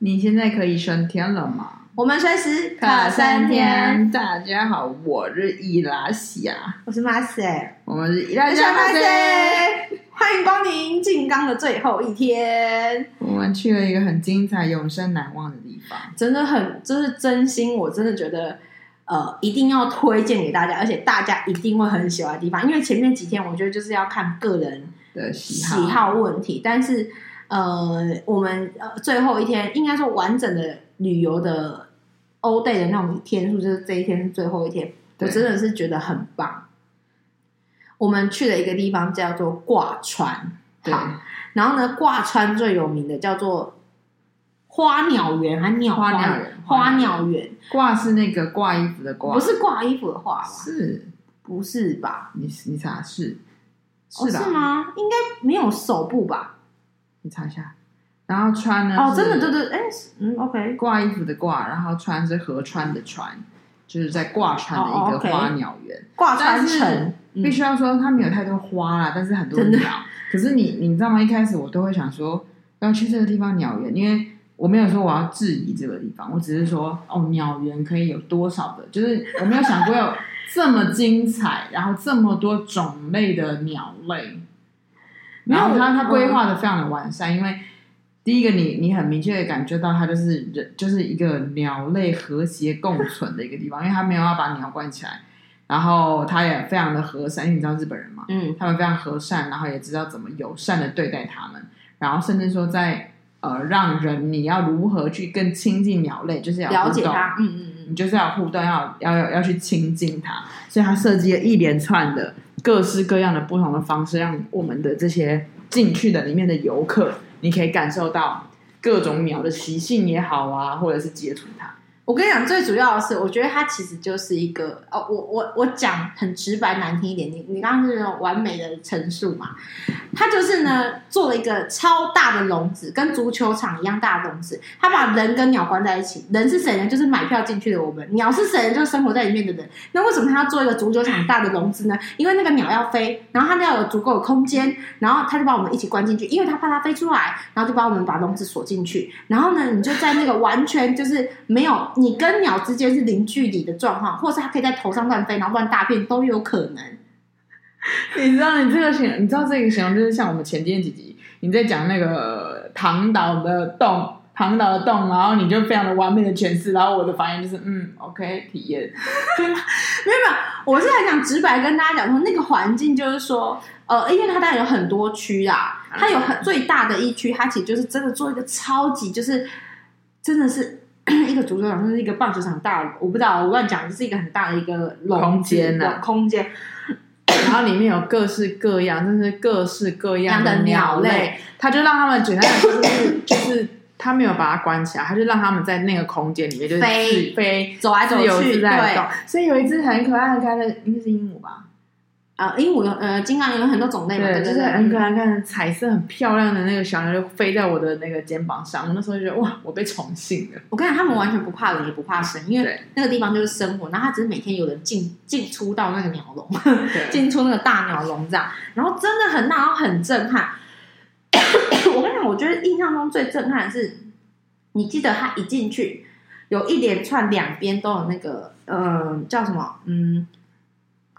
你现在可以升天了吗？我们随时卡三天。大家好，我是伊拉西亚，我是马赛，我们是伊拉西亚马赛。欢迎光临静冈的最后一天。我们去了一个很精彩、永生难忘的地方，真的很，就是真心，我真的觉得，呃，一定要推荐给大家，而且大家一定会很喜欢的地方。因为前面几天，我觉得就是要看个人的喜好问题，但是，呃，我们呃最后一天，应该说完整的旅游的。欧 day 的那种天数，就是这一天是最后一天，我真的是觉得很棒。我们去了一个地方叫做挂川，对。然后呢，挂川最有名的叫做花鸟园，还鸟花鸟园？花鸟园，挂是那个挂衣服的挂，不是挂衣服的挂吧？是，不是吧？你你查是？是是吗？应该没有手部吧？你查一下。然后穿呢？哦，真的，对对，哎，嗯，OK。挂衣服的挂，然后穿是河穿的穿，就是在挂川的一个花鸟园。挂川城必须要说，它没有太多花啦，但是很多鸟。可是你你知道吗？一开始我都会想说，要去这个地方鸟园，因为我没有说我要质疑这个地方，我只是说，哦，鸟园可以有多少的？就是我没有想过有这么精彩，然后这么多种类的鸟类。然后他他规划的非常的完善，因为。第一个你，你你很明确的感觉到它就是人，就是一个鸟类和谐共存的一个地方，因为它没有要把鸟关起来，然后它也非常的和善，因为你知道日本人嘛，嗯，他们非常和善，然后也知道怎么友善的对待他们，然后甚至说在呃让人你要如何去更亲近鸟类，就是要了解它，嗯嗯嗯，你就是要互动，要要要要去亲近它，所以他设计了一连串的各式各样的不同的方式，让我们的这些进去的里面的游客。你可以感受到各种鸟的习性也好啊，或者是接触它。我跟你讲，最主要的是，我觉得它其实就是一个哦，我我我讲很直白难听一点，你你刚刚是那种完美的陈述嘛？它就是呢，做了一个超大的笼子，跟足球场一样大的笼子。它把人跟鸟关在一起。人是谁呢？就是买票进去的我们。鸟是谁呢？就是生活在里面的人。那为什么他要做一个足球场大的笼子呢？因为那个鸟要飞，然后它要有足够的空间，然后他就把我们一起关进去，因为他怕它飞出来，然后就把我们把笼子锁进去。然后呢，你就在那个完全就是没有。你跟鸟之间是零距离的状况，或是它可以在头上乱飞，然后乱大便都有可能。你知道，你这个形，你知道这个形容就是像我们前天几集你在讲那个唐岛的洞，唐岛的洞，然后你就非常的完美的诠释，然后我的反应就是嗯，OK，体验。对吗？没有没有，我是很想直白跟大家讲说，那个环境就是说，呃，因为它当然有很多区啦，它有很最大的一区，它其实就是真的做一个超级，就是真的是。一个足球场，就是一个棒球场大，我不知道，我乱讲，就是一个很大的一个空间的空间，然后里面有各式各样，就是各式各样的鸟类，他就让他们简单的就是 就是他没有把它关起来，他就让他们在那个空间里面就是飞。飞走来走去，对，所以有一只很可爱很可爱的，应该是鹦鹉吧。啊，鹦鹉有呃，金刚有很多种类嘛，对，就是很可爱，看彩色很漂亮的那个小鸟就飞在我的那个肩膀上，我那时候就觉得哇，我被宠幸了。我跟你讲，他们完全不怕人，也不怕生，因为那个地方就是生活，然后他只是每天有人进进出到那个鸟笼，进出那个大鸟笼这样，然后真的很大，然后很震撼。我跟你讲，我觉得印象中最震撼的是，你记得他一进去，有一连串两边都有那个，嗯、呃，叫什么，嗯。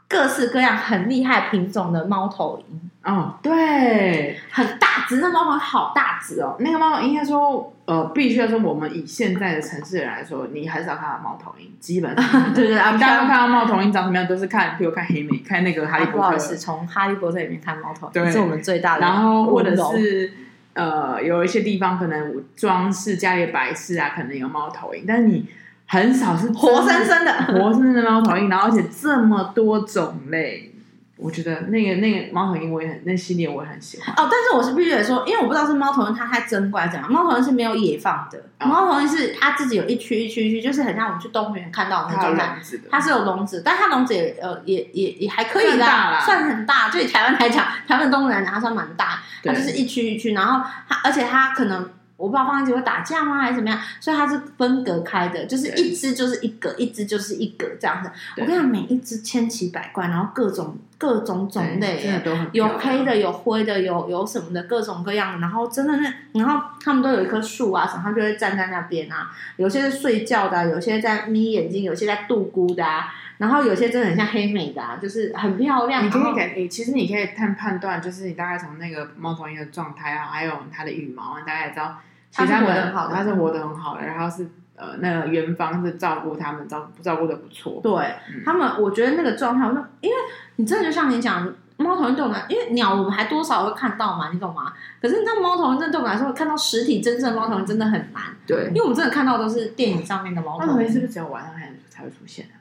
各式各样很厉害品种的猫头鹰，哦，对，很大只，那猫头鹰好大只哦。那个猫头鹰应该说，呃，必须要说，我们以现在的城市人来说，你很少看到猫头鹰，基本上，对对啊，大家看到猫头鹰长什么样，都是看，比如看黑莓，看那个哈利波特，啊、不好意思，从哈利波特里面看猫头鹰，对，是我们最大的。然后或者是呃，有一些地方可能装饰家里摆饰啊，可能有猫头鹰，但是你。很少是活生生的。活生生的猫头鹰，然后而且这么多种类，我觉得那个那个猫头鹰我也很那系列我也很喜欢。哦。但是我是必须得说，因为我不知道是猫头鹰它太珍贵怎样，猫头鹰是没有野放的，哦、猫头鹰是它自己有一区一区一区，就是很像我们去动物园看到的那种笼子，它是有笼子，但它笼子也呃也也也还可以的，算，算很大，就以台湾来讲，台湾动物园它算蛮大，它就是一区一区，然后它而且它可能。我不知道放在一起会打架吗，还是怎么样？所以它是分隔开的，就是一只就是一个，一只就是一个这样子。我跟你讲，每一只千奇百怪，然后各种各种种类，真的都很有黑的，有灰的，有有什么的各种各样的。然后真的那，然后他们都有一棵树啊，什么他就会站在那边啊。有些是睡觉的啊，有些在眯眼睛，有些在度孤的啊。然后有些真的很像黑美的啊，就是很漂亮。你可以给，你其实你可以看判断，就是你大概从那个猫头鹰的状态啊，还有它的羽毛你，大概也知道其他它是活得很好的，它是活得很好的，然后是。呃，那个园方是照顾他们，照照顾的不错。对、嗯、他们，我觉得那个状态，我说，因为你真的就像你讲，猫头鹰对我们，因为鸟我们还多少会看到嘛，你懂吗？可是你知道猫头鹰真对我们来说，看到实体真正的猫头鹰真的很难。对，因为我们真的看到都是电影上面的猫头鹰。猫头鹰是不是只有晚上才才会出现啊？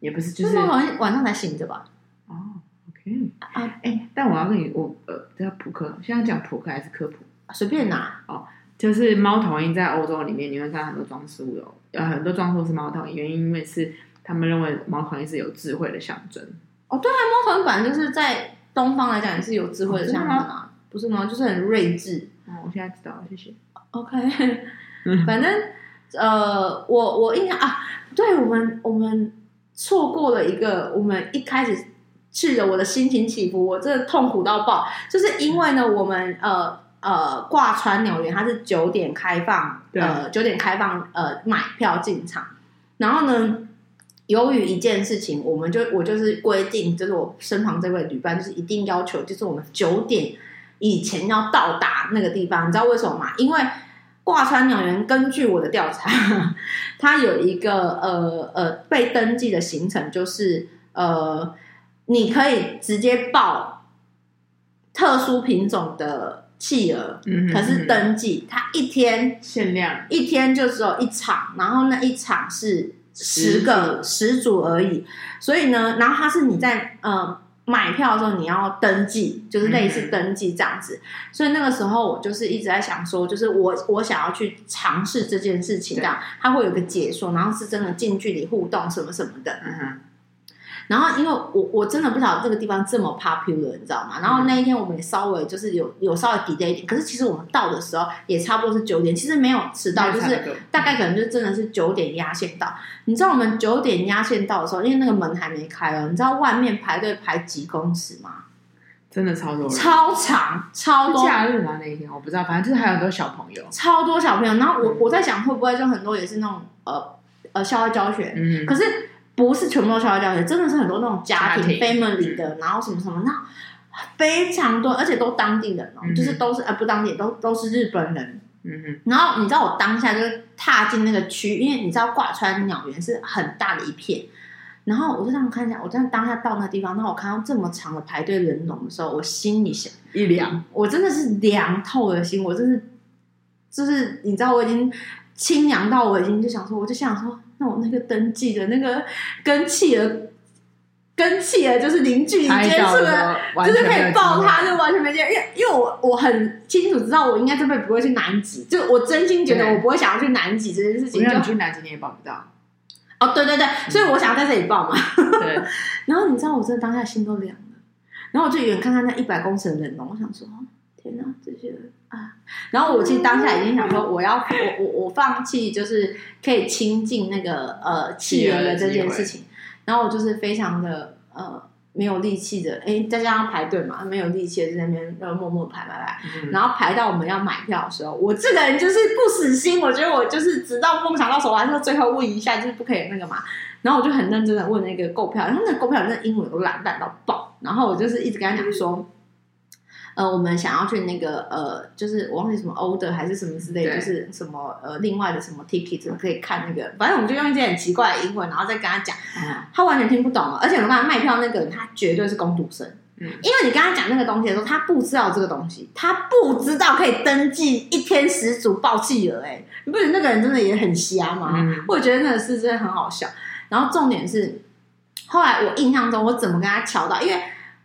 也不是，就是猫头鹰晚上才醒着吧？哦，OK 啊，哎、欸，但我要跟你，我呃，这叫普克，现在讲普克还是科普？随便拿哦。就是猫头鹰在欧洲里面，你会看到很多装饰物有，有很多装饰物是猫头鹰，原因因为是他们认为猫头鹰是有智慧的象征。哦，对啊，猫头鹰本来就是在东方来讲也是有智慧的象征啊，不是吗？就是很睿智。哦，我现在知道了，谢谢。OK，反正呃，我我印象啊，对我们我们错过了一个，我们一开始去的，我的心情起伏，我真的痛苦到爆，就是因为呢，我们呃。呃，挂川鸟园它是九点开放，呃，九点开放，呃，买票进场。然后呢，由于一件事情，我们就我就是规定，就是我身旁这位旅伴就是一定要求，就是我们九点以前要到达那个地方。你知道为什么吗？因为挂川鸟园根据我的调查，它有一个呃呃被登记的行程，就是呃，你可以直接报特殊品种的。企鹅，嗯，可是登记，它一天限量，一天就只有一场，然后那一场是十个十组。而已，所以呢，然后它是你在呃买票的时候你要登记，就是类似登记这样子，嗯，所以那个时候我就是一直在想说，就是我我想要去尝试这件事情，这样它会有个解说，然后是真的近距离互动什么什么的，嗯哼。然后，因为我我真的不晓得这个地方这么 popular，你知道吗？然后那一天我们也稍微就是有有稍微 delay 一点，可是其实我们到的时候也差不多是九点，其实没有迟到，就是大概可能就真的是九点压线到。你知道我们九点压线到的时候，因为那个门还没开哦，你知道外面排队排几公尺吗？真的超多人，超长，超多。假日吗？那一天我不知道，反正就是还有很多小朋友，超多小朋友。然后我我在想，会不会就很多也是那种呃呃校外教学？嗯，可是。不是全部都校外教学，真的是很多那种家庭，家庭 family 的，然后什么什么，那非常多，而且都当地人哦，嗯、就是都是呃不当地，都都是日本人。嗯哼。然后你知道我当下就是踏进那个区，因为你知道挂川鸟园是很大的一片，然后我就这样看一下，我这样当下到那地方，那我看到这么长的排队人龙的时候，我心里想 一凉，我真的是凉透了心，我真是就是你知道我已经清凉到我已经就想说，我就想说。那我那个登记的那个跟企鹅，跟企鹅就是零距离接触的，就是可以抱它，就完全没见。因为因为我我很清楚知道，我应该这辈子不会去南极，就我真心觉得我不会想要去南极这件事情。就你去南极你也抱不到。哦，对对对，所以我想要在这里抱嘛。对。然后你知道，我真的当下心都凉了。然后我就远看看那一百公尺的人龙，我想说，天哪，这些啊。然后我其实当下已经想说，我要我我我放弃，就是可以亲近那个呃企鹅的这件事情。然后我就是非常的呃没有力气的，哎，再加上排队嘛，没有力气的在那边呃默默排排排。嗯、然后排到我们要买票的时候，我这个人就是不死心，我觉得我就是直到梦想到手，我还是最后问一下，就是不可以那个嘛。然后我就很认真的问那个购票，然后那个购票那英文都烂烂到爆。然后我就是一直跟他讲说。呃，我们想要去那个呃，就是我忘记什么 order 还是什么之类，就是什么呃，另外的什么 ticket 可以看那个，反正我们就用一些很奇怪的英文，然后再跟他讲，嗯、他完全听不懂，而且我刚才卖票那个人，他绝对是工读生，嗯，因为你跟他讲那个东西的时候，他不知道这个东西，他不知道可以登记一天十组报企鹅，哎，你不觉得那个人真的也很瞎吗？嗯、我觉得那个事真的很好笑。然后重点是，后来我印象中我怎么跟他乔到，因为。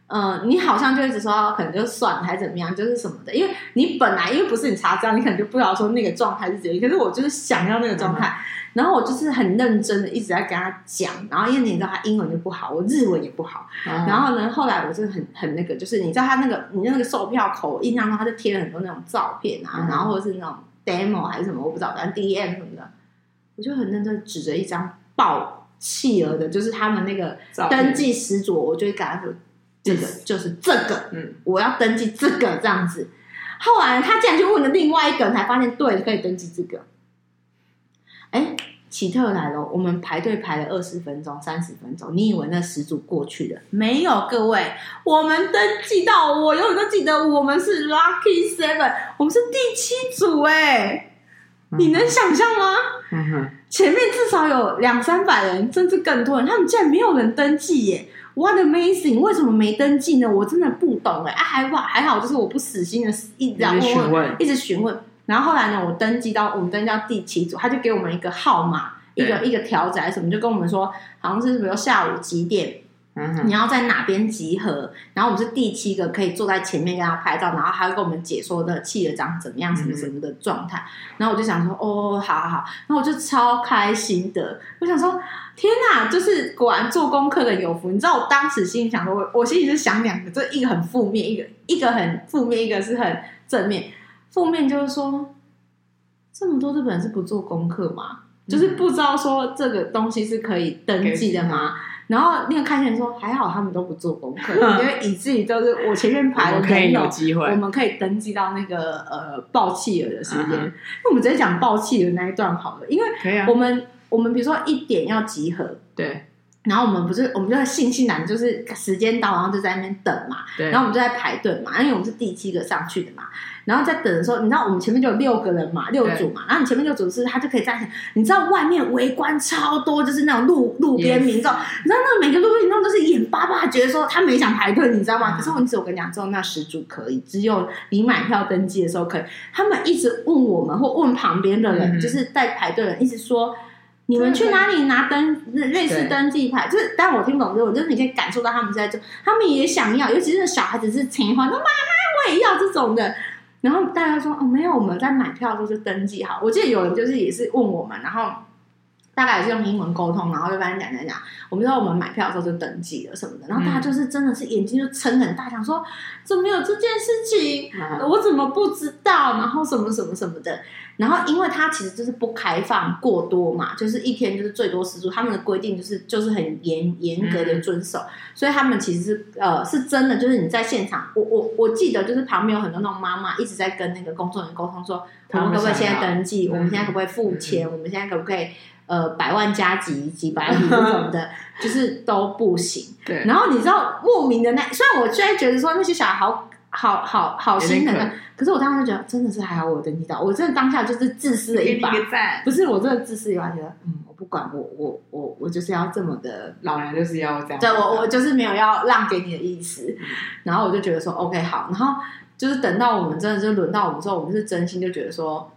嗯，你好像就一直说可能就算了还是怎么样，就是什么的，因为你本来因为不是你查资料，你可能就不知道说那个状态是怎样。可是我就是想要那个状态，嗯、然后我就是很认真的一直在跟他讲，然后因为你知道他英文就不好，我日文也不好，嗯、然后呢，后来我就很很那个，就是你知道他那个你那个售票口，印象中他就贴了很多那种照片啊，嗯、然后或者是那种 demo 还是什么，我不知道，反正 DM 什么的，我就很认真指着一张爆企鹅的，就是他们那个登记十组，我就会跟他说。这个就是这个，嗯，我要登记这个这样子。后来他竟然去问了另外一个人，才发现对，可以登记这个。哎，奇特来了，我们排队排了二十分钟、三十分钟，你以为那十组过去了？没有，各位，我们登记到，我永远都记得，我们是 Lucky Seven，我们是第七组，哎，你能想象吗？前面至少有两三百人，甚至更多人，他们竟然没有人登记耶！What amazing！为什么没登记呢？我真的不懂哎！啊，还好还好，就是我不死心的一直询问，一直询问。然后后来呢，我登记到我们登记到第七组，他就给我们一个号码，一个一个条子还是什么，就跟我们说，好像是比如下午几点。你要在哪边集合？然后我们是第七个可以坐在前面跟他拍照，然后他会跟我们解说的企鹅长怎么样，什么什么的状态。然后我就想说，哦，好好好，然后我就超开心的。我想说，天哪，就是果然做功课的有福。你知道我当时心里想说，我我心里是想两个，这一个很负面，一个一个很负面，一个是很正面。负面就是说，这么多日本人是不做功课吗？就是不知道说这个东西是可以登记的吗？然后那个看线说还好他们都不做功课，因为以至于就是我前面排的可以有机会，我们可以登记到那个呃报企鹅的时间。那、uh. 我们直接讲报气的那一段好了，因为我们、啊、我们比如说一点要集合，对，然后我们不是我们就在悻悻然就是时间到，然后就在那边等嘛，对，然后我们就在排队嘛，因为我们是第七个上去的嘛。然后在等的时候，你知道我们前面就有六个人嘛，六组嘛。然后你前面六组是，他就可以站起来。你知道外面围观超多，就是那种路路边民众。你知道那每个路边民众都是眼巴巴，觉得说他没想排队，你知道吗？可是我只有跟你讲，只有那十组可以，只有你买票登记的时候可以。他们一直问我们，或问旁边的人，嗯、就是在排队的人，一直说你们去哪里拿登类似登记牌？就是，但我听不懂这种，就是你可以感受到他们在做，他们也想要，尤其是小孩子是情怀，说妈妈我也要这种的。然后大家说哦，没有，我们在买票的时候就登记好。我记得有人就是也是问我们，然后大概也是用英文沟通，然后就跟他讲讲讲。我们知道我们买票的时候就登记了什么的，然后大家就是真的是眼睛就撑很大，想说怎么有这件事情，我怎么不知道？然后什么什么什么的。然后，因为它其实就是不开放过多嘛，就是一天就是最多十组，他们的规定就是就是很严严格的遵守，嗯，所以他们其实是呃是真的，就是你在现场，我我我记得就是旁边有很多那种妈妈一直在跟那个工作人员沟通说，我们可不可以现在登记？我们现在可不可以付钱？嗯、我们现在可不可以呃百万加几几百米这种的，就是都不行。对。然后你知道莫名的那，虽然我现在觉得说那些小孩好。好好好心疼啊！可是我当时就觉得真的是还好，我有登记到。我真的当下就是自私了一把，不是我真的自私一把，觉得嗯，我不管，我我我我就是要这么的，老娘就是要这样。对，我我就是没有要让给你的意思。然后我就觉得说 OK 好，然后就是等到我们真的就轮到我们之后，我们是真心就觉得说，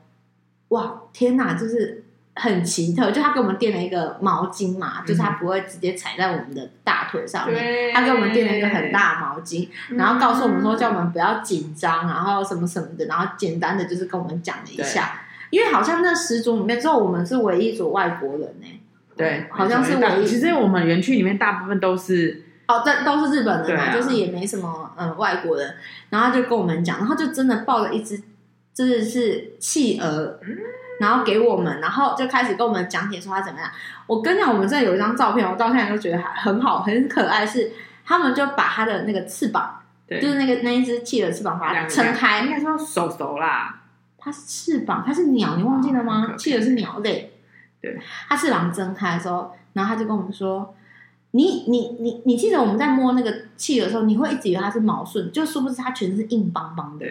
哇天哪，就是。很奇特，就他给我们垫了一个毛巾嘛，嗯、就是他不会直接踩在我们的大腿上面，他给我们垫了一个很大的毛巾，然后告诉我们说叫我们不要紧张，然后什么什么的，然后简单的就是跟我们讲了一下，因为好像那十组里面只有我们是唯一一组外国人呢、欸，对，好像是唯一。其实我们园区里面大部分都是哦，这都是日本人嘛、啊，就是也没什么嗯外国人，然后他就跟我们讲，然后就真的抱了一只，真的是企鹅。嗯然后给我们，然后就开始跟我们讲解说他怎么样。我跟你讲，我们这有一张照片，我到现在都觉得还很好，很可爱。是他们就把他的那个翅膀，对，就是那个那一只企鹅翅膀，把它撑开。应该说手手啦，它是翅膀，它是鸟，你忘记了吗？企鹅是鸟类。对，它翅膀睁开的时候，然后他就跟我们说：“你你你你记得我们在摸那个企鹅的时候，你会一直以为它是毛顺，就殊不知它全是硬邦邦的。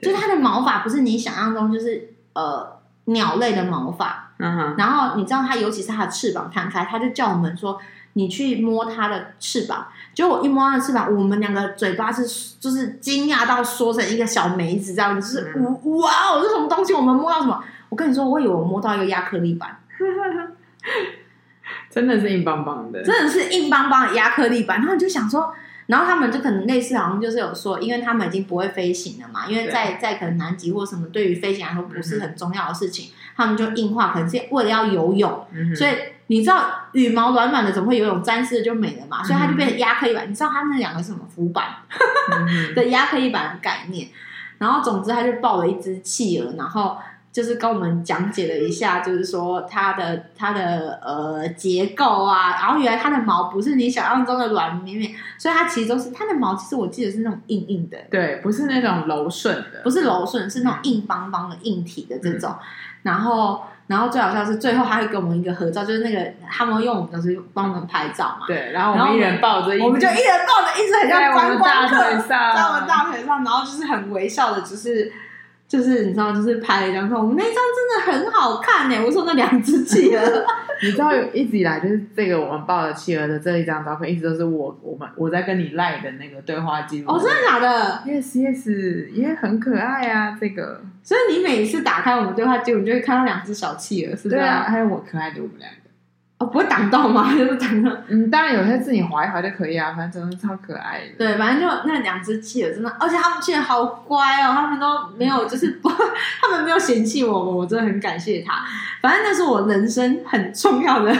就是它的毛发不是你想象中，就是呃。”鸟类的毛发，嗯，然后你知道它，尤其是它的翅膀摊开，它就叫我们说，你去摸它的翅膀。结果我一摸它的翅膀，我们两个嘴巴是就是惊讶到缩成一个小梅子这样，就是、嗯、哇哦，这什么东西？我们摸到什么？我跟你说，我以为我摸到一个亚克力板，真的是硬邦邦的，真的是硬邦邦的亚克力板。然后你就想说。然后他们就可能类似，好像就是有说，因为他们已经不会飞行了嘛，因为在在可能南极或什么，对于飞行来说不是很重要的事情，嗯、他们就硬化，可能是为了要游泳。嗯、所以你知道羽毛软软的怎么会游泳？沾湿了就没了嘛，所以它就变成亚克力板。嗯、你知道它那两个是什么浮板的亚克力板的概念？然后总之他就抱了一只企鹅，然后。就是跟我们讲解了一下，就是说它的它的呃结构啊，然后原来它的毛不是你想象中的软绵绵，所以它其实都是它的毛，其实我记得是那种硬硬的，对，不是那种柔顺的，不是柔顺，是那种硬邦邦的硬体的这种，嗯、然后。然后最好笑是最后他会给我们一个合照，就是那个他们用我们就是帮我们拍照嘛。对，然后我们一人抱着一，我们就一人抱着一只很像观光客在我们大腿上，在我们大腿上，然后就是很微笑的，就是。就是你知道，就是拍了一张照，我们那张真的很好看呢。我说那两只企鹅，你知道，一直以来就是这个我们抱的企鹅的这一张照片，一直都是我我们我在跟你赖的那个对话记录。哦，真的假的？Yes Yes，也很可爱啊，这个。所以你每一次打开我们对话记录，你就会看到两只小企鹅，是这样？对啊，还有我可爱的我们两个。哦，不会挡到吗？就是挡到。嗯，当然有些自己划一划就可以啊，反正真的超可爱的。对，反正就那两只企鹅真的，而且他们企鹅好乖哦，他们都没有，就是不，他们没有嫌弃我们，我真的很感谢他。反正那是我人生很重要的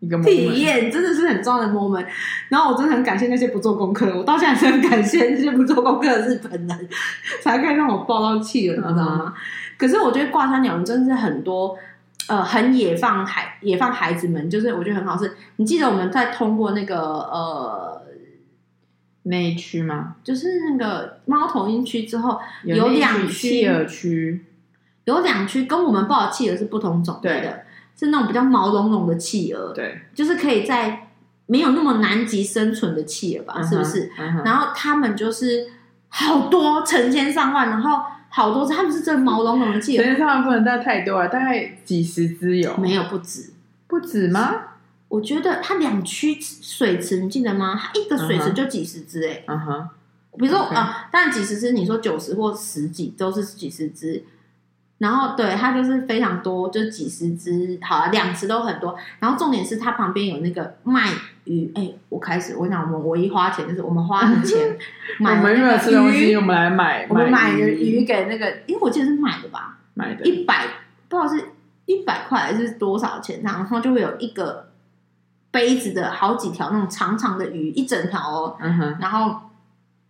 一个 体验，真的是很重要的 moment。然后我真的很感谢那些不做功课的，我到现在是很感谢那些不做功课的日本人，才可以让我抱到企鹅，你知道吗？嗯、可是我觉得挂山鸟人真的是很多。呃，很野放孩野放孩子们，就是我觉得很好。是你记得我们在通过那个呃那一区吗？就是那个猫头鹰区之后，有两区企鹅区，有两区跟我们抱的企鹅是不同种类的，是那种比较毛茸茸的企鹅，对，就是可以在没有那么南极生存的企鹅吧，嗯、是不是？嗯、然后他们就是好多成千上万，然后。好多只，他们是真毛茸茸的企鹅。其实他们不能带太多啊，大概几十只有。没有不止，不止吗？我觉得它两区水池，你记得吗？它一个水池就几十只哎。嗯哼。比如说啊，当然几十只，你说九十或十几都是几十只。然后对它就是非常多，就几十只，好啊，两只都很多。然后重点是它旁边有那个卖鱼，哎，我开始我想我们唯一花钱就是我们花的钱 买那个鱼，我们没有吃东西，我们来买，我们买的鱼给那个，因为我记得是买的吧，买的，一百不知道是一百块还是多少钱，然后就会有一个杯子的好几条那种长长的鱼，一整条哦，嗯哼，然后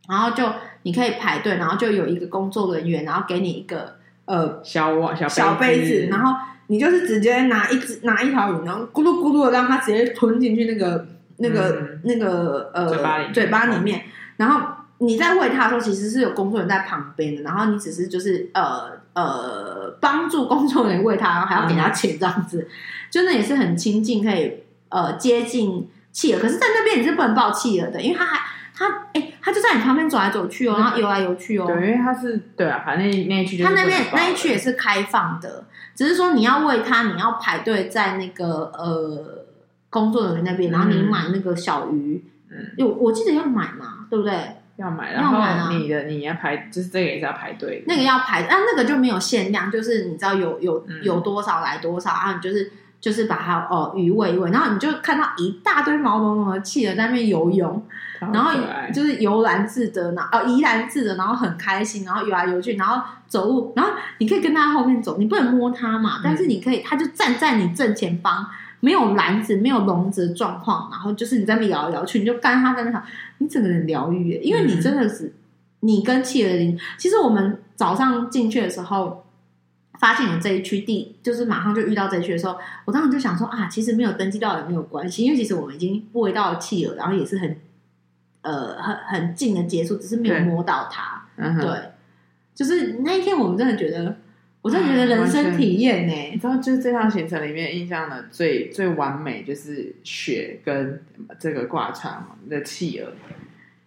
然后就你可以排队，然后就有一个工作人员，然后给你一个。呃，小碗小小杯子，然后你就是直接拿一只拿一条鱼，然后咕噜咕噜的让它直接吞进去那个那个、嗯、那个呃嘴巴里嘴巴里面，然后你在喂它的时候，其实是有工作人员在旁边的，然后你只是就是呃呃帮助工作人员喂它，然后还要给它钱这样子，就那也是很亲近，可以呃接近企鹅，可是在那边你是不能抱企鹅的，因为它还。他哎、欸，他就在你旁边走来走去哦，然后游来游去哦。对，因为他是对啊，反正那那一区他那边那一区也是开放的，只是说你要喂他，你要排队在那个呃工作人员那边，然后你买那个小鱼，嗯，有我记得要买嘛，对不对？要买，然后你的你要排，就是这个也是要排队，那个要排，但那个就没有限量，就是你知道有有有多少来多少啊，你就是。就是把它哦鱼喂一喂，然后你就看到一大堆毛茸茸的企鹅在那边游泳，然后就是悠然自得，然后哦怡然自得，然后很开心，然后游来游去，然后走路，然后你可以跟它后面走，你不能摸它嘛，但是你可以，它就站在你正前方，没有篮子，没有笼子的状况，然后就是你在那摇来摇去，你就干它在那想，你整个人疗愈，因为你真的是你跟企鹅的，其实我们早上进去的时候。发现有这一区地，就是马上就遇到这一区的时候，我当时就想说啊，其实没有登记到也没有关系，因为其实我们已经喂到了企鹅，然后也是很呃很很近的接触，只是没有摸到它。对，就是那一天我们真的觉得，我真的觉得人生体验呢、欸。你知道，就是这趟行程里面印象的最最完美，就是雪跟这个挂场的企鹅。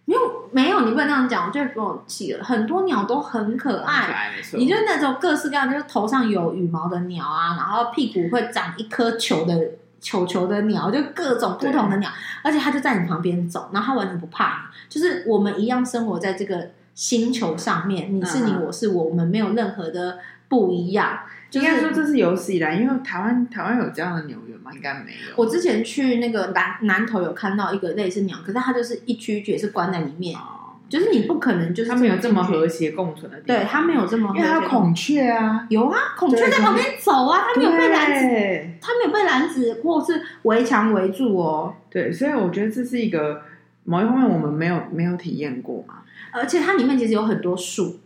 没有没有，你不能这样讲，我觉得不用气了。很多鸟都很可爱，可爱你就那种各式各样，就是头上有羽毛的鸟啊，然后屁股会长一颗球的球球的鸟，就各种不同的鸟，而且它就在你旁边走，然后它完全不怕你，就是我们一样生活在这个星球上面，你是你，我是我，我们没有任何的不一样。应该说这是有史以来，因为台湾台湾有这样的鸟园吗？应该没有。我之前去那个南南头有看到一个类似鸟，可是它就是一区区也是关在里面，哦、就是你不可能就是它没有这么和谐共存的地方。对，它没有这么和谐，因为它有孔雀啊，有啊，孔雀在旁边走啊，它没有被篮子，它没有被篮子或是围墙围住哦。对，所以我觉得这是一个某一方面我们没有没有体验过嘛，而且它里面其实有很多树。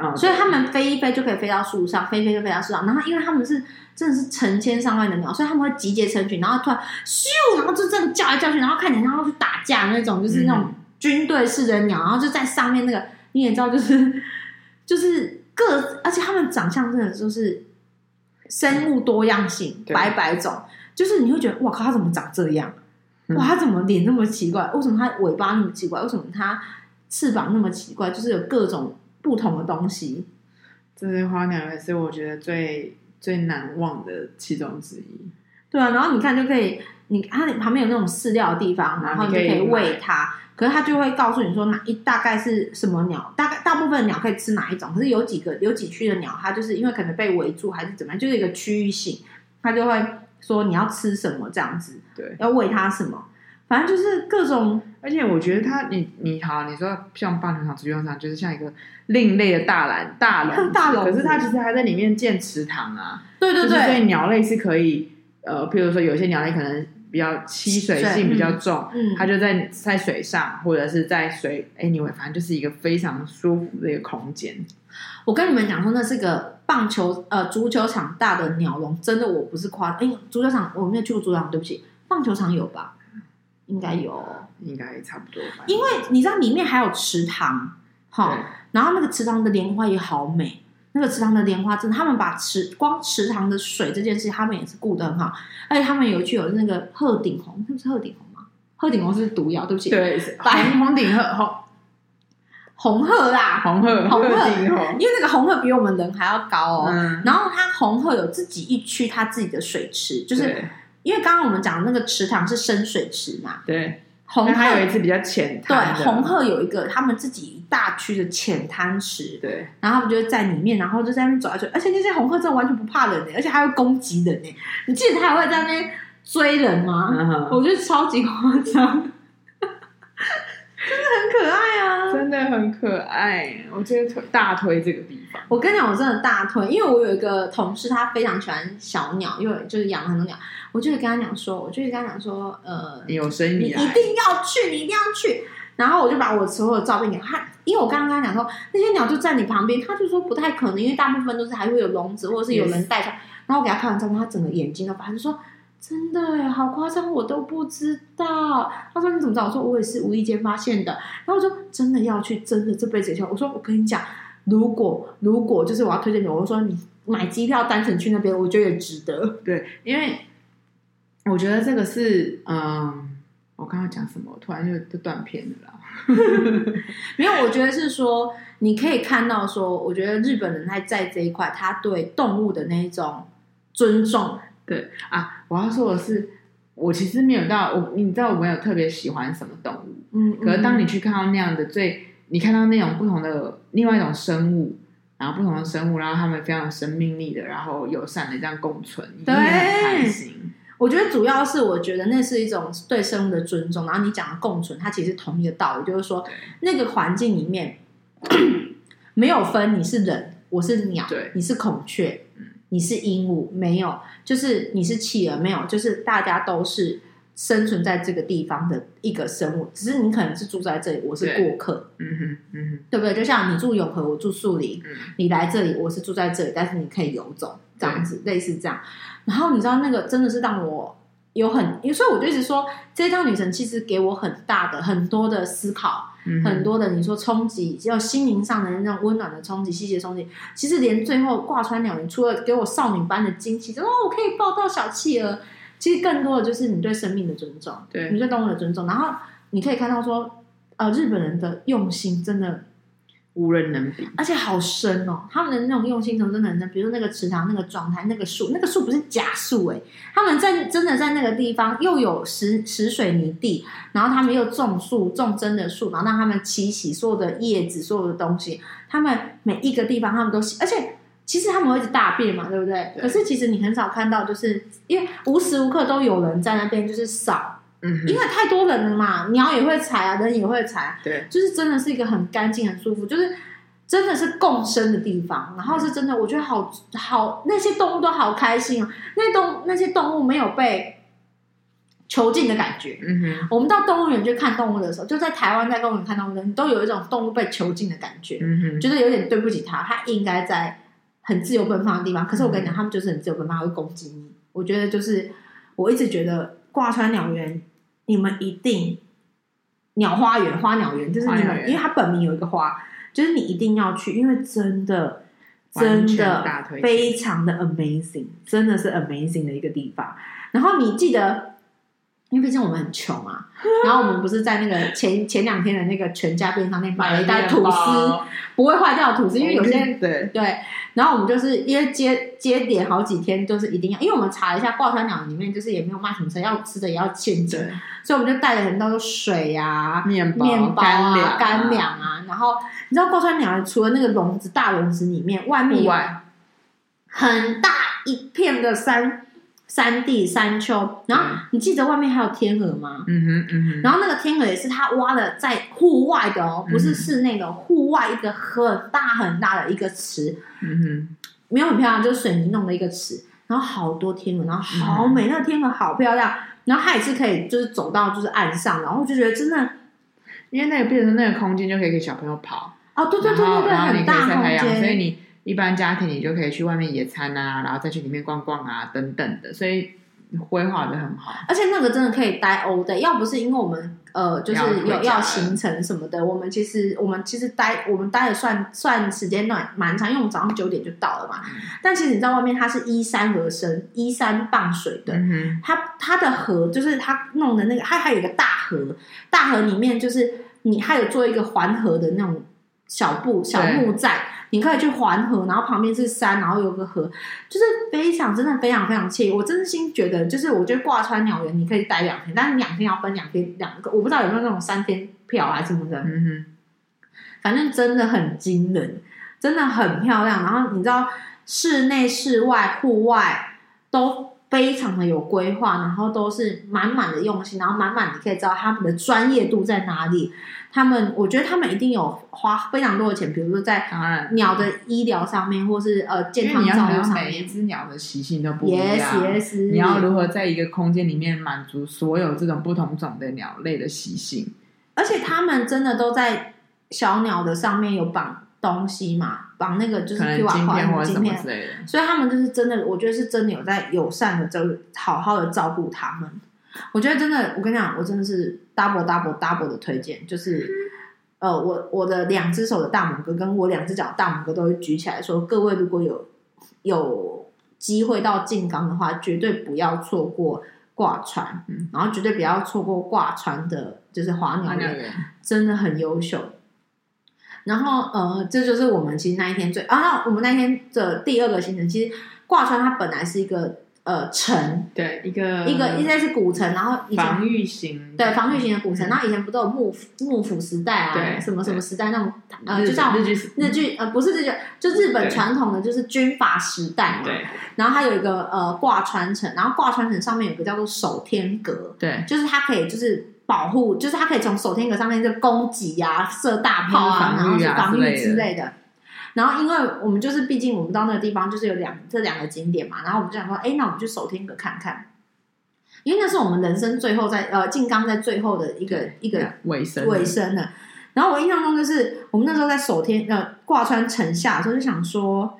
哦、所以他们飞一飞就可以飞到树上，飞一飞就飞到树上。然后因为他们是真的是成千上万的鸟，所以他们会集结成群，然后突然咻，然后就这样叫来叫去，然后看起来像要去打架那种，就是那种军队式的鸟，然后就在上面那个你也知道，就是就是各，而且他们长相真的就是生物多样性，百百种，就是你会觉得哇靠，它怎么长这样？哇，它怎么脸那么奇怪？为什么它尾巴那么奇怪？为什么它翅膀那么奇怪？就是有各种。不同的东西，这些花鸟也是我觉得最最难忘的其中之一。对啊，然后你看就可以，你它旁边有那种饲料的地方，然后你就可以喂它。可是它就会告诉你说哪一大概是什么鸟，大概大部分鸟可以吃哪一种。可是有几个有几区的鸟，它就是因为可能被围住还是怎么样，就是一个区域性，它就会说你要吃什么这样子，对，要喂它什么。反正就是各种，而且我觉得他，你你好，你说像棒球场、足球场，就是像一个另类的大篮大笼，大笼。可是它其实还在里面建池塘啊。对对对。所以鸟类是可以，呃，譬如说有些鸟类可能比较吸水性比较重，嗯，它就在在水上或者是在水，anyway，反正就是一个非常舒服的一个空间。我跟你们讲说，那是个棒球呃足球场大的鸟笼，真的我不是夸，哎，足球场我没有去过足球场，对不起，棒球场有吧？应该有，应该差不多吧。因为你知道里面还有池塘，哈，然后那个池塘的莲花也好美。那个池塘的莲花真的，他们把池光池塘的水这件事，他们也是顾得很好。而且他们有去有那个鹤顶红，那是鹤顶红吗？鹤顶红是毒药，对不起。对，红红顶鹤 红红鹤啦，红鹤红鹤，因为那个红鹤比我们人还要高哦。嗯、然后它红鹤有自己一区，它自己的水池，就是。因为刚刚我们讲的那个池塘是深水池嘛，对，红鹤还有一次比较浅滩，对，红鹤有一个他们自己一大区的浅滩池，对，然后他们就在里面，然后就在那边走来走，而且那些红鹤真的完全不怕人，而且还会攻击人呢。你记得它还会在那边追人吗？嗯、我觉得超级夸张。可爱啊！真的很可爱，我觉得大推这个地方。我跟你讲，我真的大推，因为我有一个同事，他非常喜欢小鸟，因为就是养了很多鸟。我就是跟他讲说，我就是跟他讲说，呃，你有生意，你一定要去，你一定要去。然后我就把我所有的照片给他，因为我刚刚跟他讲说，那些鸟就在你旁边，他就说不太可能，因为大部分都是还会有笼子，或者是有人带上。然后我给他看完照片，他整个眼睛都发，就说。真的哎，好夸张，我都不知道。他说你怎么知道？我说我也是无意间发现的。然后我说真的要去，真的这辈子要去。我说我跟你讲，如果如果就是我要推荐你，我说你买机票单程去那边，我觉得也值得。对，因为我觉得这个是嗯，我刚刚讲什么？我突然就就断片了啦。没有，我觉得是说你可以看到说，我觉得日本人他在这一块，他对动物的那一种尊重。对啊，我要说的是，我其实没有到我，你知道我没有特别喜欢什么动物，嗯，可是当你去看到那样的最，你看到那种不同的另外一种生物，然后不同的生物，然后他们非常有生命力的，然后友善的这样共存，对，很开心。我觉得主要是我觉得那是一种对生物的尊重，然后你讲的共存，它其实同一个道理，就是说那个环境里面 没有分你是人，我是鸟，对，你是孔雀。你是鹦鹉，没有，就是你是企鹅，没有，就是大家都是生存在这个地方的一个生物，只是你可能是住在这里，我是过客，嗯哼，嗯哼，对不对？就像你住永和，我住树林，嗯、你来这里，我是住在这里，但是你可以游走，这样子，对类似这样。然后你知道那个真的是让我有很，所以我就一直说，这一趟旅程其实给我很大的很多的思考。很多的你说冲击，要心灵上的那种温暖的冲击，细节冲击。其实连最后挂穿鸟人，除了给我少女般的惊喜，就哦，我可以抱到小企鹅。其实更多的就是你对生命的尊重，对你对动物的尊重。然后你可以看到说，呃，日本人的用心真的。无人能比，而且好深哦！他们的那种用心程度真的很深。比如说那个池塘、那个状态、那个树，那个树不是假树诶，他们在真的在那个地方又有石石水泥地，然后他们又种树，种真的树，然后让他们栖息，所有的叶子、所有的东西，他们每一个地方他们都洗，而且其实他们会一直大便嘛，对不对？对。可是其实你很少看到，就是因为无时无刻都有人在那边就是扫。嗯，因为太多人了嘛，鸟也会踩啊，人也会踩，对，就是真的是一个很干净、很舒服，就是真的是共生的地方。然后是真的，我觉得好好，那些动物都好开心啊。那动那些动物没有被囚禁的感觉。嗯哼，我们到动物园去看动物的时候，就在台湾在动物园看动物的时候，你都有一种动物被囚禁的感觉，嗯哼，觉得有点对不起它，它应该在很自由奔放的地方。可是我跟你讲，他们就是很自由奔放，会攻击你。我觉得就是我一直觉得挂川鸟园，你们一定鸟花园、花鸟园，就是你们，因为它本名有一个花，就是你一定要去，因为真的。真的非常的 amazing，真的是 amazing 的一个地方。然后你记得，因为毕竟我们很穷啊，然后我们不是在那个前前两天的那个全家便利商店买了一袋吐司，不会坏掉的吐司，因为有些对对。然后我们就是因为接接点好几天就是一定要，因为我们查了一下挂川鸟里面就是也没有卖什么车，要吃的也要现金，所以我们就带了很多水啊、面包、面包啊、干粮啊。然后你知道挂川鸟除了那个笼子大笼子里面，外面有很大一片的山山地山丘，然后你记得外面还有天鹅吗？嗯哼嗯哼。然后那个天鹅也是他挖的，在户外的哦，不是室内的，户外一个很大很大的一个池。嗯哼，没有很漂亮，就是水泥弄的一个池，然后好多天鹅，然后好美，那个天鹅好漂亮，然后它也是可以就是走到就是岸上，然后就觉得真的。因为那个变成那个空间就可以给小朋友跑哦，对对对对对，很大空间，所以你一般家庭你就可以去外面野餐啊，然后再去里面逛逛啊等等的，所以规划的很好。而且那个真的可以待 all day，要不是因为我们呃就是有要行程什么的，我们其实我们其实待我们待的算算时间段蛮长，因为我们早上九点就到了嘛。嗯、但其实你知道外面它是依山而生，依山傍水的，嗯、它它的河就是它弄的那个，它还有一个大河，大河里面就是。你还有做一个环河的那种小步小木寨，你可以去环河，然后旁边是山，然后有个河，就是非常真的非常非常惬意。我真心觉得，就是我觉得挂川鸟园你可以待两天，但是两天要分两天两个，我不知道有没有那种三天票啊什么的。嗯哼，反正真的很惊人，真的很漂亮。然后你知道，室内、室外、户外都非常的有规划，然后都是满满的用心，然后满满你可以知道他们的专业度在哪里。他们，我觉得他们一定有花非常多的钱，比如说在鸟的医疗上面，或是呃健康照顾上面。每一只鸟的习性都不一样，yes, yes, 你要如何在一个空间里面满足所有这种不同种的鸟类的习性？而且他们真的都在小鸟的上面有绑东西嘛，绑那个就是 QR code 或者什么之类的。所以他们就是真的，我觉得是真的有在友善的，就好好的照顾他们。我觉得真的，我跟你讲，我真的是 double double double 的推荐，就是，呃，我我的两只手的大拇哥跟我两只脚的大拇哥都会举起来说，各位如果有有机会到静冈的话，绝对不要错过挂船，嗯，然后绝对不要错过挂船的，就是华鸟人，真的很优秀。然后，呃，这就是我们其实那一天最啊，那我们那天的第二个行程，其实挂船它本来是一个。呃，城对一个一个应该是古城，然后以前防御型对防御型的古城，然后以前不都有幕府幕府时代啊，对什么什么时代那种呃，就像日剧日剧呃，不是日剧，就日本传统的就是军阀时代嘛。对，然后它有一个呃挂川城，然后挂川城上面有个叫做守天阁，对，就是它可以就是保护，就是它可以从守天阁上面就攻击啊，射大炮啊，然后是防御之类的。然后，因为我们就是，毕竟我们到那个地方就是有两这两个景点嘛，然后我们就想说，哎，那我们去守天阁看看，因为那是我们人生最后在呃静冈在最后的一个一个尾声尾声了。然后我印象中就是，我们那时候在守天呃挂川城下的时候，就想说，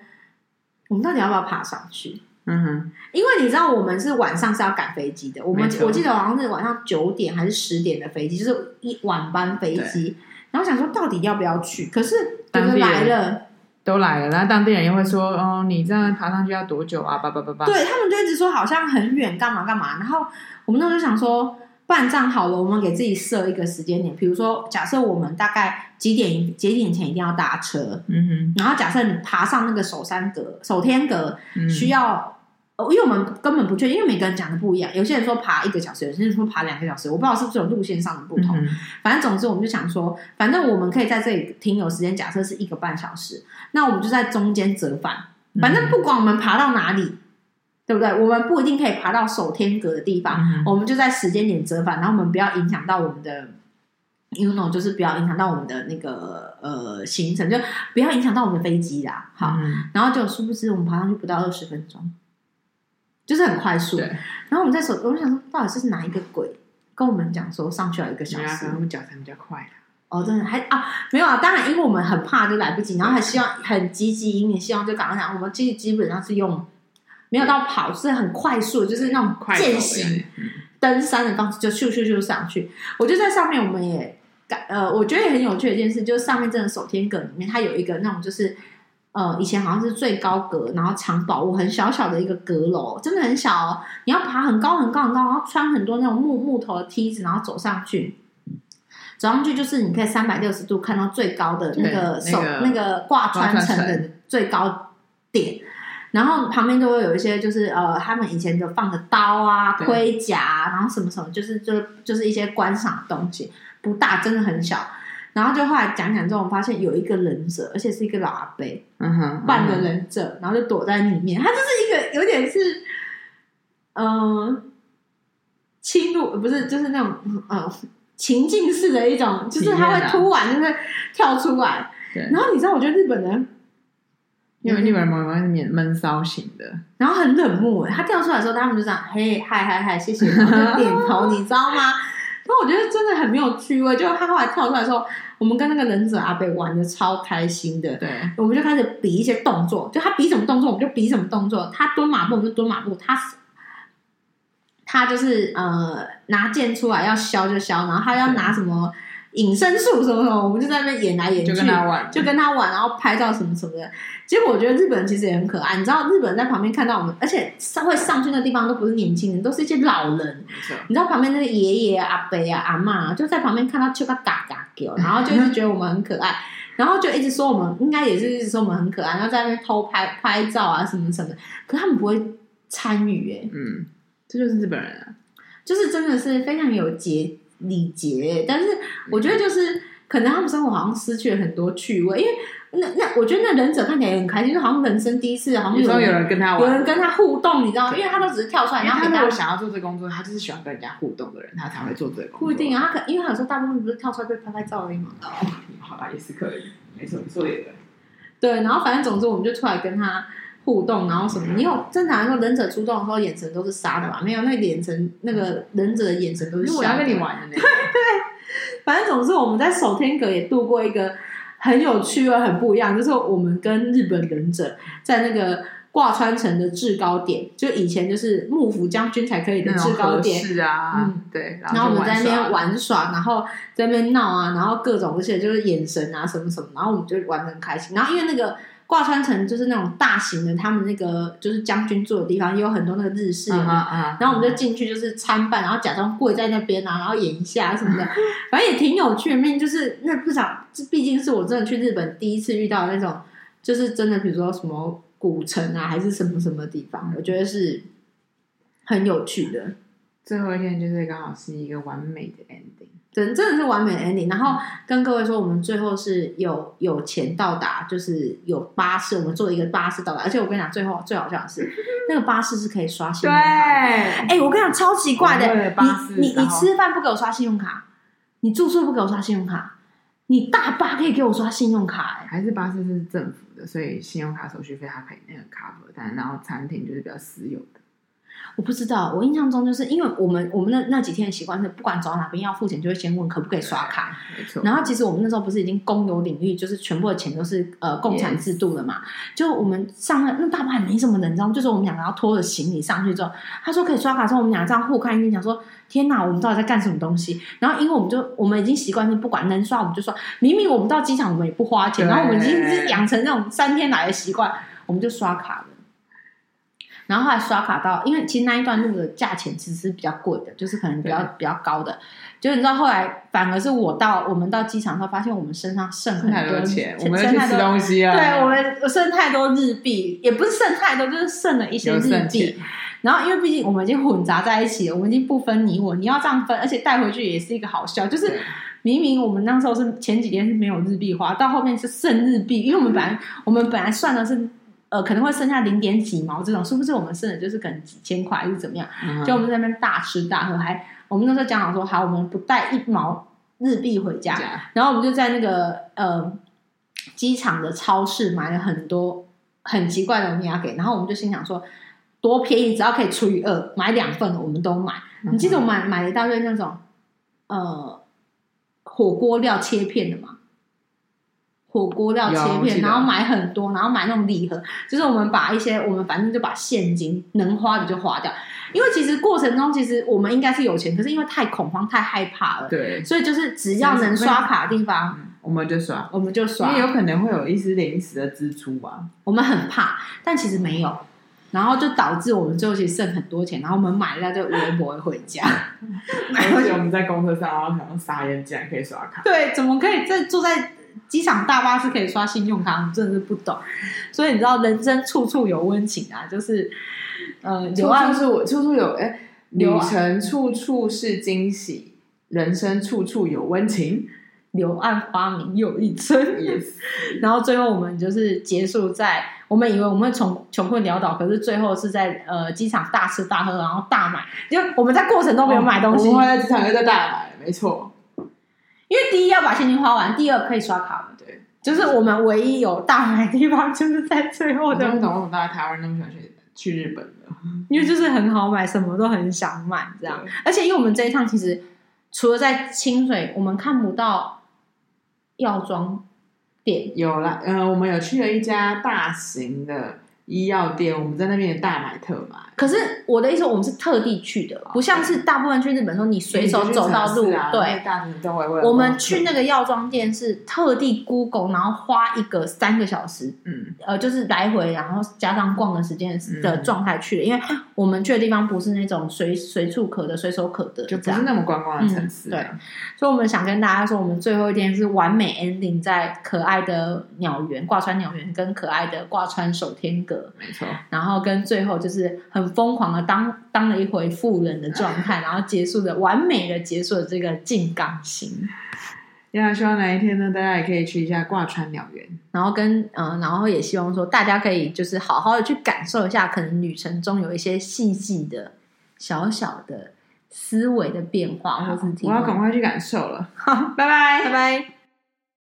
我们到底要不要爬上去？嗯哼，因为你知道，我们是晚上是要赶飞机的，我们我记得好像是晚上九点还是十点的飞机，就是一晚班飞机。然后想说，到底要不要去？可是等着来了。都来了，然后当地人又会说：“哦，你这样爬上去要多久啊？”叭叭叭叭。对，他们就一直说好像很远，干嘛干嘛。然后我们那时候想说，办站好了，我们给自己设一个时间点，比如说，假设我们大概几点几点前一定要搭车，嗯哼。然后假设你爬上那个首山阁、首天阁需要。因为我们根本不确定，因为每个人讲的不一样。有些人说爬一个小时，有些人说爬两个小时，我不知道是不是有路线上的不同。嗯、反正总之，我们就想说，反正我们可以在这里停留时间，假设是一个半小时，那我们就在中间折返。反正不管我们爬到哪里，嗯、对不对？我们不一定可以爬到守天阁的地方，嗯、我们就在时间点折返，然后我们不要影响到我们的，you know，就是不要影响到我们的那个呃行程，就不要影响到我们的飞机啦。好，嗯、然后就殊不知我们爬上去不到二十分钟。就是很快速。然后我们在手，我就想说，到底是哪一个鬼跟我们讲说上去要一个小时？我们脚程比较快的。哦，真的还啊，没有啊，当然，因为我们很怕就来不及，然后还希望很积极，因为希望就赶快讲，我们基基本上是用没有到跑，是很快速，就是那种健行登山的方式，就咻咻咻上去。我就在上面，我们也感呃，我觉得也很有趣的一件事，就是上面真的手天阁里面，它有一个那种就是呃，以前好像是最高阁，然后藏宝物很小小的一个阁楼，真的很小哦，你要爬很高很高很高，然后穿很多那种木木头的梯子，然后走上去。走上去就是你可以三百六十度看到最高的那个手那个挂穿层的最高点，然后旁边都会有一些就是呃他们以前就放的刀啊盔甲，然后什么什么就是就就是一些观赏的东西，不大，真的很小。然后就后来讲讲之后，我们发现有一个忍者，而且是一个老阿伯，嗯哼，扮的忍者，然后就躲在里面，他就是一个有点是嗯侵入，不是就是那种呃。情境式的一种，就是他会突然就是跳出来，对。然后你知道，我觉得日本人，因为日本人往往是闷闷骚型的，然后很冷漠。他跳出来的时候，他们就这样，嘿，嗨嗨嗨，谢谢，然后就点头，你知道吗？然后我觉得真的很没有趣味。就他后来跳出来的时候，我们跟那个忍者阿北玩的超开心的，对。我们就开始比一些动作，就他比什么动作，我们就比什么动作。他蹲马步，我们就蹲马步。他。他就是呃拿剑出来要削就削，然后他要拿什么隐身术什么什么，我们就在那边演来演去，就跟他玩，就跟他玩，然后拍照什么什么的。结果我觉得日本人其实也很可爱，你知道日本人在旁边看到我们，而且上会上去那地方都不是年轻人，都是一些老人。你知道旁边那些爷爷阿伯啊阿妈啊，就在旁边看到就嘎嘎嘎叫，然后就一直觉得我们很可爱，然后就一直说我们应该也是一直说我们很可爱，然后在那边偷拍拍照啊什么什么的，可是他们不会参与哎，嗯。这就是日本人啊，就是真的是非常有节礼节，但是我觉得就是可能他们生活好像失去了很多趣味，因为那那我觉得那忍者看起来也很开心，就好像人生第一次，好像有，有人跟他玩，有人跟他互动，你知道吗？因为他都只是跳出来，然后他如果想要做这个工作，他就是喜欢跟人家互动的人，他才会做这个工作。不一定啊，他可因为他有时候大部分不是跳出来被拍拍照而已嘛。哦，好吧，也是可以，没错，做也对。对，然后反正总之我们就出来跟他。互动，然后什么？你有正常来说，忍者出动的时候眼神都是杀的吧？没有，那个眼神，那个忍者的眼神都是。因为我要跟你玩的那个。对 对，反正总之我们在守天阁也度过一个很有趣又很不一样，就是我们跟日本忍者在那个挂川城的制高点，就以前就是幕府将军才可以的制高点。是啊，嗯，对。然后，然后我们在那边玩耍，然后在那边闹啊，然后各种而且就是眼神啊什么什么，然后我们就玩的很开心。然后因为那个。挂川城就是那种大型的，他们那个就是将军住的地方，也有很多那个日式的。Uh -huh, uh -huh. 然后我们就进去就是参拜，然后假装跪在那边啊，然后演一下什么的，反正也挺有趣的。命就是那不想，这毕竟是我真的去日本第一次遇到那种，就是真的，比如说什么古城啊，还是什么什么地方，我觉得是很有趣的。最后一天就是刚好是一个完美的 ending。真真的是完美的 ending，然后跟各位说，我们最后是有有钱到达，就是有巴士，我们坐了一个巴士到达，而且我跟你讲，最后最好笑的是，那个巴士是可以刷信用卡。对，哎，我跟你讲，超奇怪的，你你你吃饭不给我刷信用卡，你住宿不给我刷信用卡，你大巴可以给我刷信用卡，哎，还是巴士是政府的，所以信用卡手续费它可以那个 cover，但然后餐厅就是比较私有的。我不知道，我印象中就是因为我们我们那那几天的习惯是，不管走到哪边要付钱，就会先问可不可以刷卡。没错。然后其实我们那时候不是已经公有领域，就是全部的钱都是呃共产制度了嘛。就我们上那那大巴也没什么人，你知道吗？就是我们两个要拖着行李上去之后，他说可以刷卡之后，我们两个这样互看一眼，讲说天哪，我们到底在干什么东西？然后因为我们就我们已经习惯性不管能刷我们就刷，明明我们到机场我们也不花钱，然后我们已经是养成那种三天来的习惯，我们就刷卡了。然后后来刷卡到，因为其实那一段路的价钱其实是比较贵的，就是可能比较比较高的。就你知道，后来反而是我到我们到机场的时候，发现我们身上剩很多钱，我们要去吃东西啊。对，我们剩太多日币，也不是剩太多，就是剩了一些日币。然后因为毕竟我们已经混杂在一起了，我们已经不分你我，你要这样分，而且带回去也是一个好笑，就是明明我们那时候是前几天是没有日币花，到后面是剩日币，因为我们本来我们本来算的是。呃，可能会剩下零点几毛这种，是不是我们剩的就是可能几千块，还是怎么样？嗯、就我们在那边大吃大喝，还我们那时候讲好说，好，我们不带一毛日币回家，然后我们就在那个呃机场的超市买了很多很奇怪的东西给，然后我们就心想说，多便宜，只要可以除以二，买两份我们都买。嗯、你记得我买买了一大堆那种呃火锅料切片的吗？火锅料切片，然后买很多，然后买那种礼盒，就是我们把一些我们反正就把现金能花的就花掉，因为其实过程中其实我们应该是有钱，可是因为太恐慌太害怕了，对，所以就是只要能刷卡的地方，嗯、我们就刷，我们就刷，因为有可能会有一丝临时的支出吧，我们很怕，但其实没有，然后就导致我们最后其实剩很多钱，然后我们买了就微博回家，而且我们在公车上然后可能傻眼，竟然可以刷卡，对，怎么可以在坐在。机场大巴是可以刷信用卡，我真的是不懂。所以你知道，人生处处有温情啊，就是呃，处处是我处处有哎，旅程处处是惊喜，人生处处有温情。柳暗花明又一村，yes. 然后最后我们就是结束在，我们以为我们会穷穷困潦倒，可是最后是在呃机场大吃大喝，然后大买，因为我们在过程都没有买东西，哦、我们在机场又在大买，没错。因为第一要把现金花完，第二可以刷卡嘛。对，就是我们唯一有大买的地方，就是在最后的。我不懂为什么大家台湾人那么喜欢去去日本的，因为就是很好买，什么都很想买这样。而且因为我们这一趟其实除了在清水，我们看不到药妆店。有啦，嗯、呃，我们有去了一家大型的。医药店，我们在那边大买特买。可是我的意思，我们是特地去的，不像是大部分去日本说你随手走到路，啊、对。我们去那个药妆店是特地 Google，然后花一个三个小时，嗯，呃，就是来回，然后加上逛的时间的状态去的，嗯，因为我们去的地方不是那种随随处可得、随手可得，就不是那么观光的城市。对，所以我们想跟大家说，我们最后一天是完美 ending 在可爱的鸟园挂川鸟园跟可爱的挂川守天阁。没错，然后跟最后就是很疯狂的当当了一回富人的状态，然后结束的完美的结束了这个静冈行。呀，希望哪一天呢，大家也可以去一下挂川鸟园，然后跟嗯、呃，然后也希望说大家可以就是好好的去感受一下，可能旅程中有一些细细的小小的思维的变化，或是我要赶快去感受了。好，拜拜，拜拜。